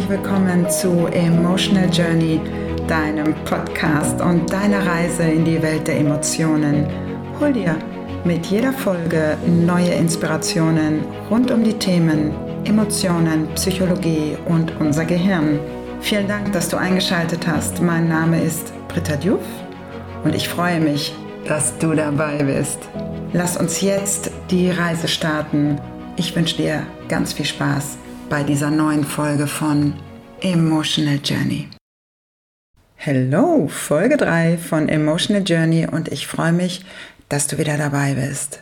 herzlich willkommen zu Emotional Journey, deinem Podcast und deiner Reise in die Welt der Emotionen. Hol dir mit jeder Folge neue Inspirationen rund um die Themen Emotionen, Psychologie und unser Gehirn. Vielen Dank, dass du eingeschaltet hast. Mein Name ist Britta Diouf und ich freue mich, dass du dabei bist. Lass uns jetzt die Reise starten. Ich wünsche dir ganz viel Spaß bei dieser neuen Folge von Emotional Journey. Hello, Folge 3 von Emotional Journey und ich freue mich, dass du wieder dabei bist.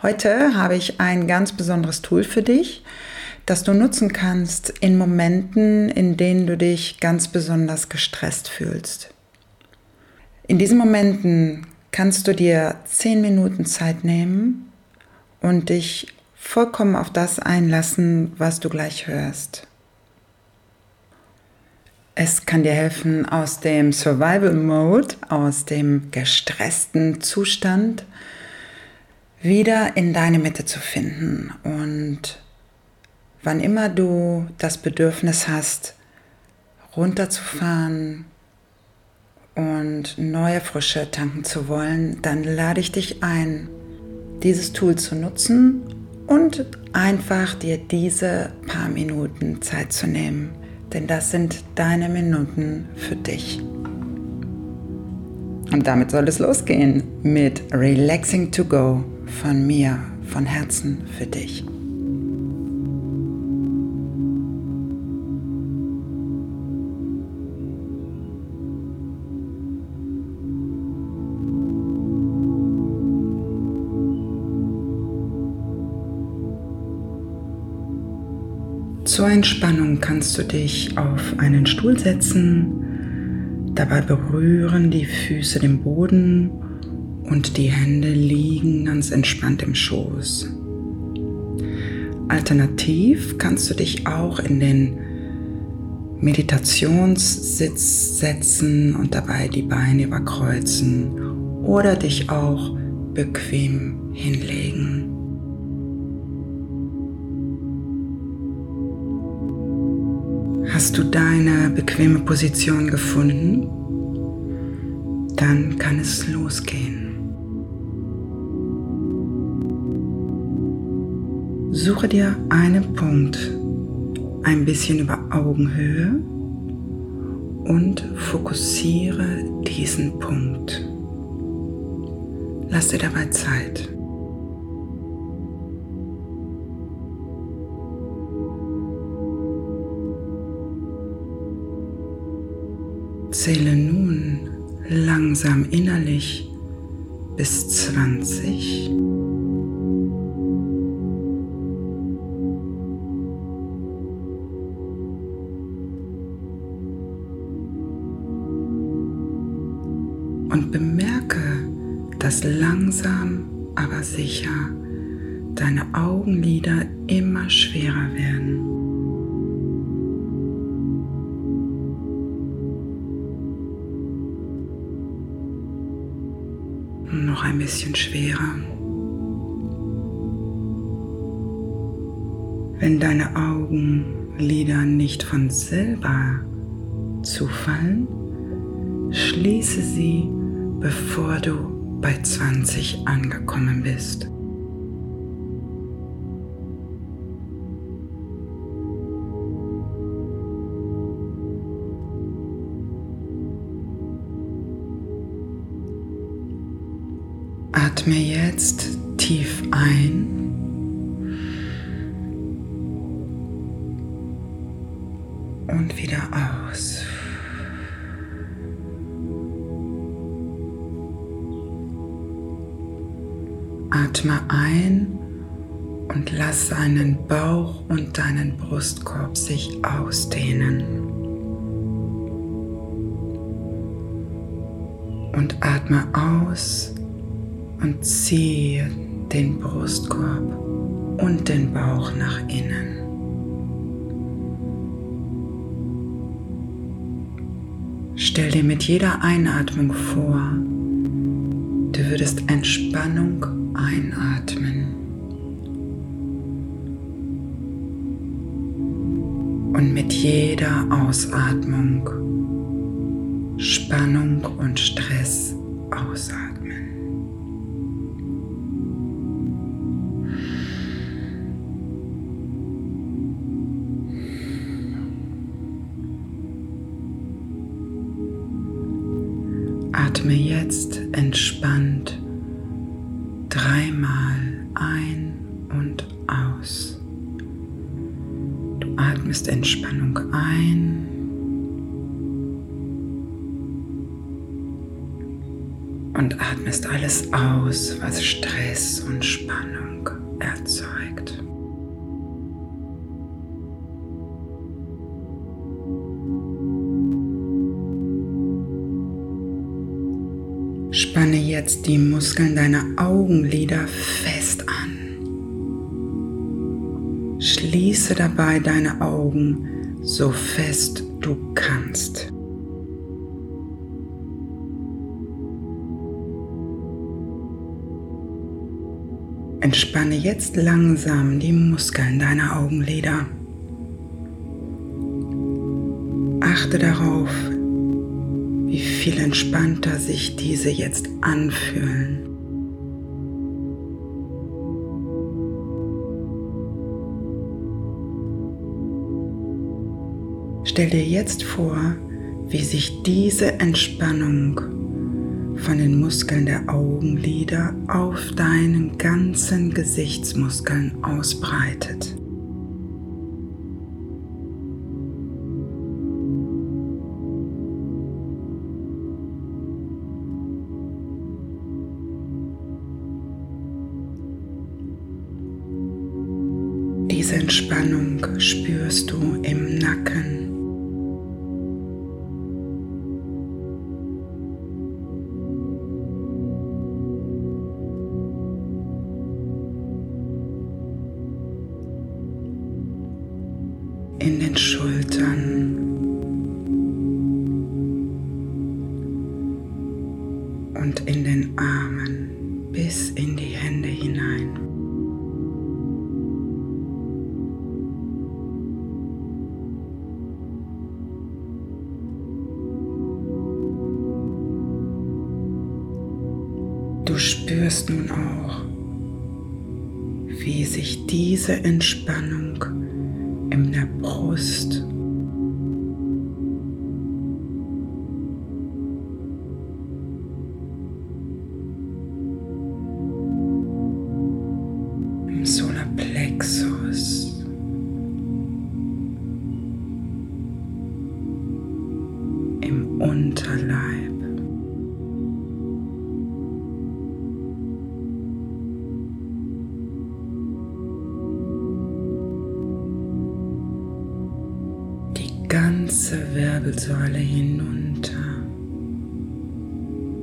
Heute habe ich ein ganz besonderes Tool für dich, das du nutzen kannst in Momenten, in denen du dich ganz besonders gestresst fühlst. In diesen Momenten kannst du dir 10 Minuten Zeit nehmen und dich vollkommen auf das einlassen, was du gleich hörst. Es kann dir helfen, aus dem Survival Mode, aus dem gestressten Zustand, wieder in deine Mitte zu finden. Und wann immer du das Bedürfnis hast, runterzufahren und neue Frische tanken zu wollen, dann lade ich dich ein, dieses Tool zu nutzen und einfach dir diese paar Minuten Zeit zu nehmen, denn das sind deine Minuten für dich. Und damit soll es losgehen mit Relaxing to Go von mir, von Herzen für dich. Zur Entspannung kannst du dich auf einen Stuhl setzen, dabei berühren die Füße den Boden und die Hände liegen ganz entspannt im Schoß. Alternativ kannst du dich auch in den Meditationssitz setzen und dabei die Beine überkreuzen oder dich auch bequem hinlegen. Hast du deine bequeme Position gefunden? Dann kann es losgehen. Suche dir einen Punkt ein bisschen über Augenhöhe und fokussiere diesen Punkt. Lass dir dabei Zeit. Zähle nun langsam innerlich bis 20. Und bemerke, dass langsam, aber sicher deine Augenlider immer schwerer werden. Wenn deine Augenlider nicht von selber zufallen, schließe sie, bevor du bei 20 angekommen bist. Atme jetzt tief ein. Und wieder aus. Atme ein und lass deinen Bauch und deinen Brustkorb sich ausdehnen. Und atme aus und ziehe den Brustkorb und den Bauch nach innen. Stell dir mit jeder Einatmung vor, du würdest Entspannung einatmen. Und mit jeder Ausatmung Spannung und Stress ausatmen. Und aus. Du atmest Entspannung ein. Und atmest alles aus, was Stress und Spannung erzeugt. Spanne jetzt die Muskeln deiner Augenlider fest an. Schließe dabei deine Augen so fest du kannst. Entspanne jetzt langsam die Muskeln deiner Augenlider. Achte darauf, wie viel entspannter sich diese jetzt anfühlen. Stell dir jetzt vor, wie sich diese Entspannung von den Muskeln der Augenlider auf deinen ganzen Gesichtsmuskeln ausbreitet. Diese Entspannung spürst du im Nacken. In den Schultern. Und in den Armen bis in die Hände hinein. Du spürst nun auch, wie sich diese Entspannung in der Brust. Im Solarplexus. Im Unterleib ganze Wirbelsäule hinunter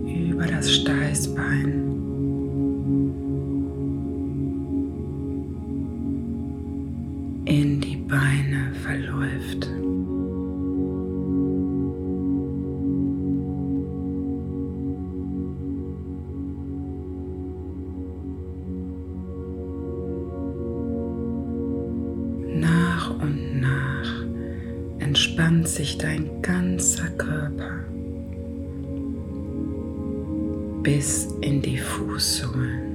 über das Steißbein. in die Beine verläuft. Entspannt sich dein ganzer Körper bis in die Fußsohlen.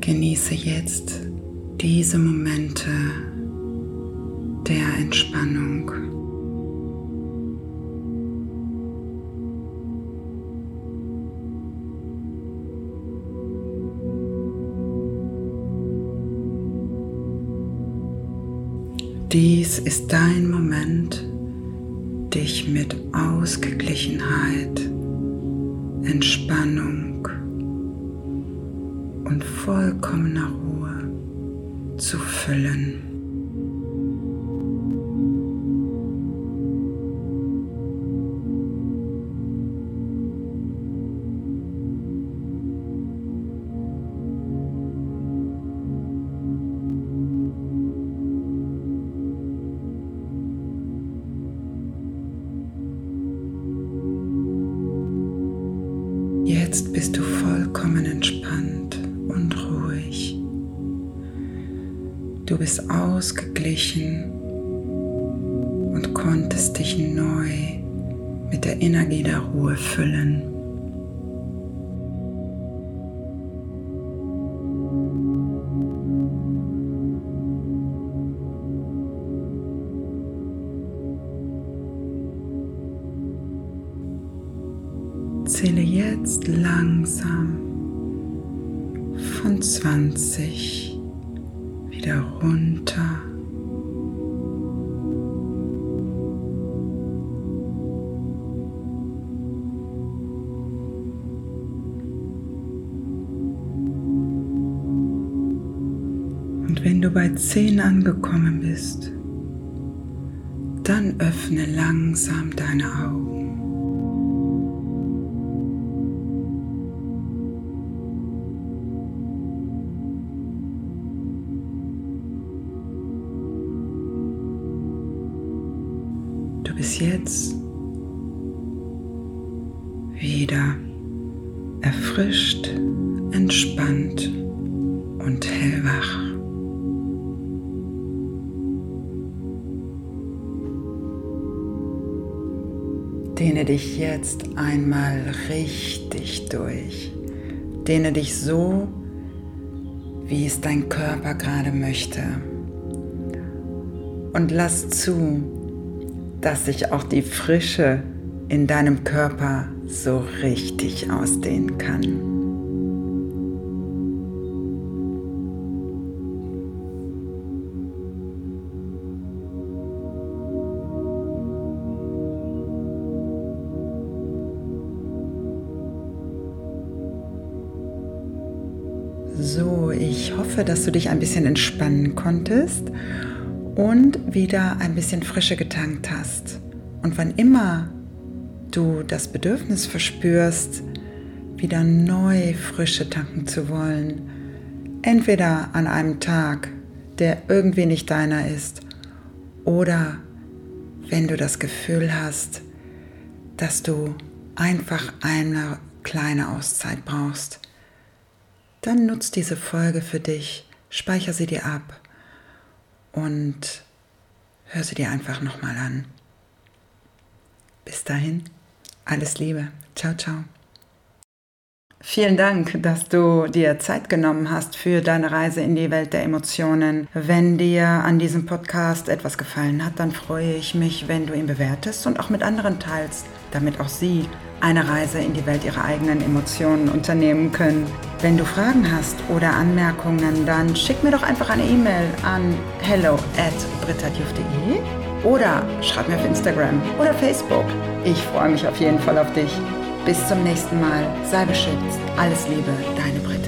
Genieße jetzt diese Momente der Entspannung. Dies ist dein Moment, dich mit Ausgeglichenheit, Entspannung und vollkommener Ruhe zu füllen. Ausgeglichen und konntest dich neu mit der Energie der Ruhe füllen. Zähle jetzt langsam von 20 wieder runter. Bei 10 angekommen bist, dann öffne langsam deine Augen. Du bist jetzt wieder erfrischt, entspannt und hellwach. Dehne dich jetzt einmal richtig durch. Dehne dich so, wie es dein Körper gerade möchte. Und lass zu, dass sich auch die Frische in deinem Körper so richtig ausdehnen kann. So, ich hoffe, dass du dich ein bisschen entspannen konntest und wieder ein bisschen Frische getankt hast. Und wann immer du das Bedürfnis verspürst, wieder neu Frische tanken zu wollen, entweder an einem Tag, der irgendwie nicht deiner ist, oder wenn du das Gefühl hast, dass du einfach eine kleine Auszeit brauchst, dann nutz diese Folge für dich, speicher sie dir ab und hör sie dir einfach nochmal an. Bis dahin, alles Liebe. Ciao, ciao. Vielen Dank, dass du dir Zeit genommen hast für deine Reise in die Welt der Emotionen. Wenn dir an diesem Podcast etwas gefallen hat, dann freue ich mich, wenn du ihn bewertest und auch mit anderen teilst, damit auch sie eine Reise in die Welt ihrer eigenen Emotionen unternehmen können. Wenn du Fragen hast oder Anmerkungen, dann schick mir doch einfach eine E-Mail an hello at oder schreib mir auf Instagram oder Facebook. Ich freue mich auf jeden Fall auf dich. Bis zum nächsten Mal. Sei beschützt. Alles Liebe, deine Britta.